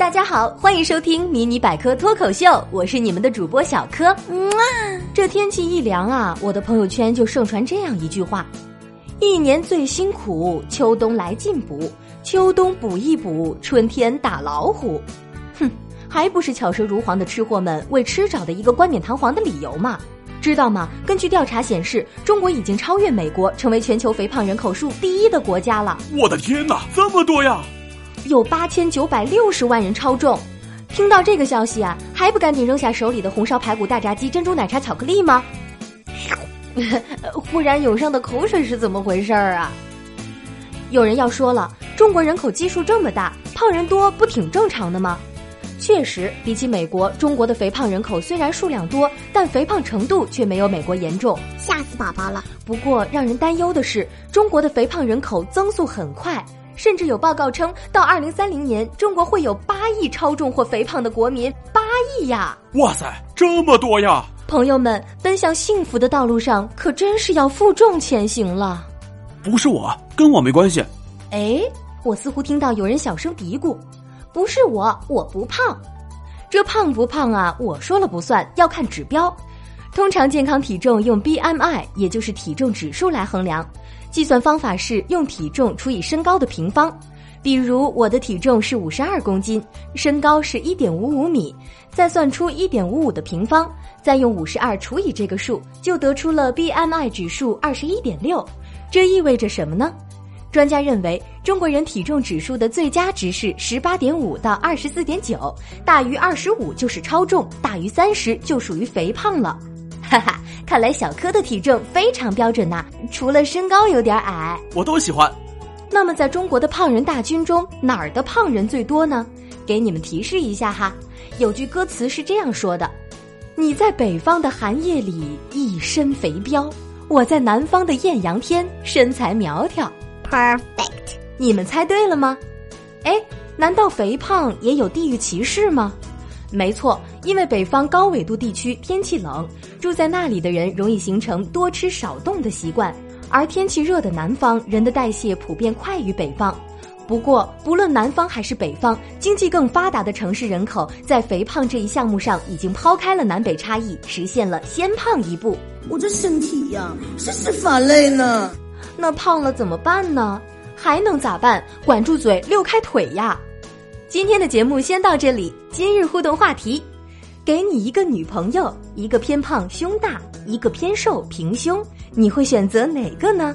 大家好，欢迎收听迷你百科脱口秀，我是你们的主播小柯。嗯啊，这天气一凉啊，我的朋友圈就盛传这样一句话：一年最辛苦，秋冬来进补，秋冬补一补，春天打老虎。哼，还不是巧舌如簧的吃货们为吃找的一个冠冕堂皇的理由嘛？知道吗？根据调查显示，中国已经超越美国，成为全球肥胖人口数第一的国家了。我的天哪，这么多呀！有八千九百六十万人超重，听到这个消息啊，还不赶紧扔下手里的红烧排骨、大炸鸡、珍珠奶茶、巧克力吗？忽然涌上的口水是怎么回事儿啊？有人要说了，中国人口基数这么大，胖人多不挺正常的吗？确实，比起美国，中国的肥胖人口虽然数量多，但肥胖程度却没有美国严重，吓死宝宝了。不过让人担忧的是，中国的肥胖人口增速很快。甚至有报告称，到二零三零年，中国会有八亿超重或肥胖的国民，八亿呀！哇塞，这么多呀！朋友们，奔向幸福的道路上，可真是要负重前行了。不是我，跟我没关系。哎，我似乎听到有人小声嘀咕：“不是我，我不胖。”这胖不胖啊？我说了不算，要看指标。通常健康体重用 BMI，也就是体重指数来衡量。计算方法是用体重除以身高的平方，比如我的体重是五十二公斤，身高是一点五五米，再算出一点五五的平方，再用五十二除以这个数，就得出了 BMI 指数二十一点六。这意味着什么呢？专家认为，中国人体重指数的最佳值是十八点五到二十四点九，大于二十五就是超重，大于三十就属于肥胖了。哈哈，看来小柯的体重非常标准呐，除了身高有点矮，我都喜欢。那么，在中国的胖人大军中，哪儿的胖人最多呢？给你们提示一下哈，有句歌词是这样说的：“你在北方的寒夜里一身肥膘，我在南方的艳阳天身材苗条。” Perfect，你们猜对了吗？哎，难道肥胖也有地域歧视吗？没错，因为北方高纬度地区天气冷，住在那里的人容易形成多吃少动的习惯，而天气热的南方人的代谢普遍快于北方。不过，不论南方还是北方，经济更发达的城市人口在肥胖这一项目上已经抛开了南北差异，实现了先胖一步。我这身体呀，真是乏累呢。那胖了怎么办呢？还能咋办？管住嘴，溜开腿呀！今天的节目先到这里。今日互动话题：给你一个女朋友，一个偏胖胸大，一个偏瘦平胸，你会选择哪个呢？